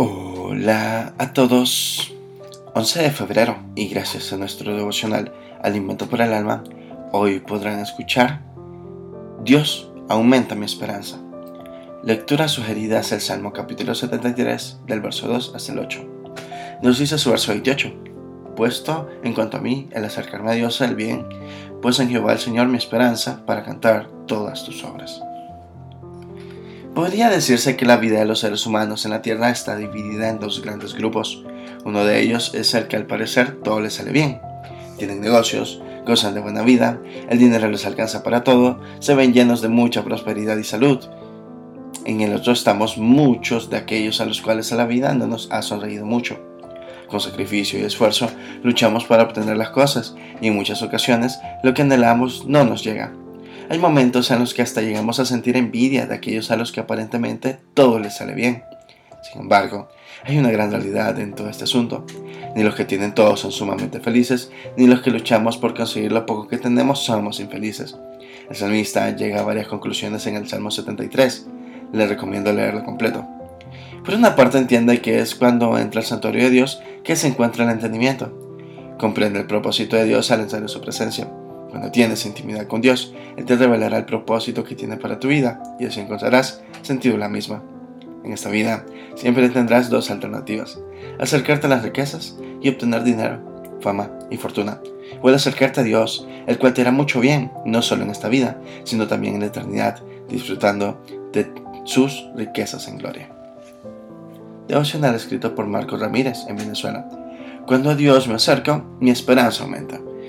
Hola a todos. 11 de febrero y gracias a nuestro devocional Alimento por el Alma, hoy podrán escuchar Dios aumenta mi esperanza. Lectura sugerida es el Salmo capítulo 73 del verso 2 hasta el 8. Nos dice su verso 28. Puesto en cuanto a mí el acercarme a Dios el bien, pues en Jehová el Señor mi esperanza para cantar todas tus obras. Podría decirse que la vida de los seres humanos en la Tierra está dividida en dos grandes grupos. Uno de ellos es el que al parecer todo les sale bien. Tienen negocios, gozan de buena vida, el dinero les alcanza para todo, se ven llenos de mucha prosperidad y salud. En el otro estamos muchos de aquellos a los cuales la vida no nos ha sonreído mucho. Con sacrificio y esfuerzo luchamos para obtener las cosas y en muchas ocasiones lo que anhelamos no nos llega. Hay momentos en los que hasta llegamos a sentir envidia de aquellos a los que aparentemente todo les sale bien. Sin embargo, hay una gran realidad en todo este asunto. Ni los que tienen todo son sumamente felices, ni los que luchamos por conseguir lo poco que tenemos somos infelices. El salmista llega a varias conclusiones en el Salmo 73. Le recomiendo leerlo completo. Por una parte entiende que es cuando entra al santuario de Dios que se encuentra el entendimiento. Comprende el propósito de Dios al entrar en su presencia. Cuando tienes intimidad con Dios, Él te revelará el propósito que tiene para tu vida y así encontrarás sentido en la misma. En esta vida siempre tendrás dos alternativas, acercarte a las riquezas y obtener dinero, fama y fortuna, o acercarte a Dios, el cual te hará mucho bien, no solo en esta vida, sino también en la eternidad, disfrutando de sus riquezas en gloria. Devocional escrito por Marcos Ramírez en Venezuela. Cuando a Dios me acerco, mi esperanza aumenta.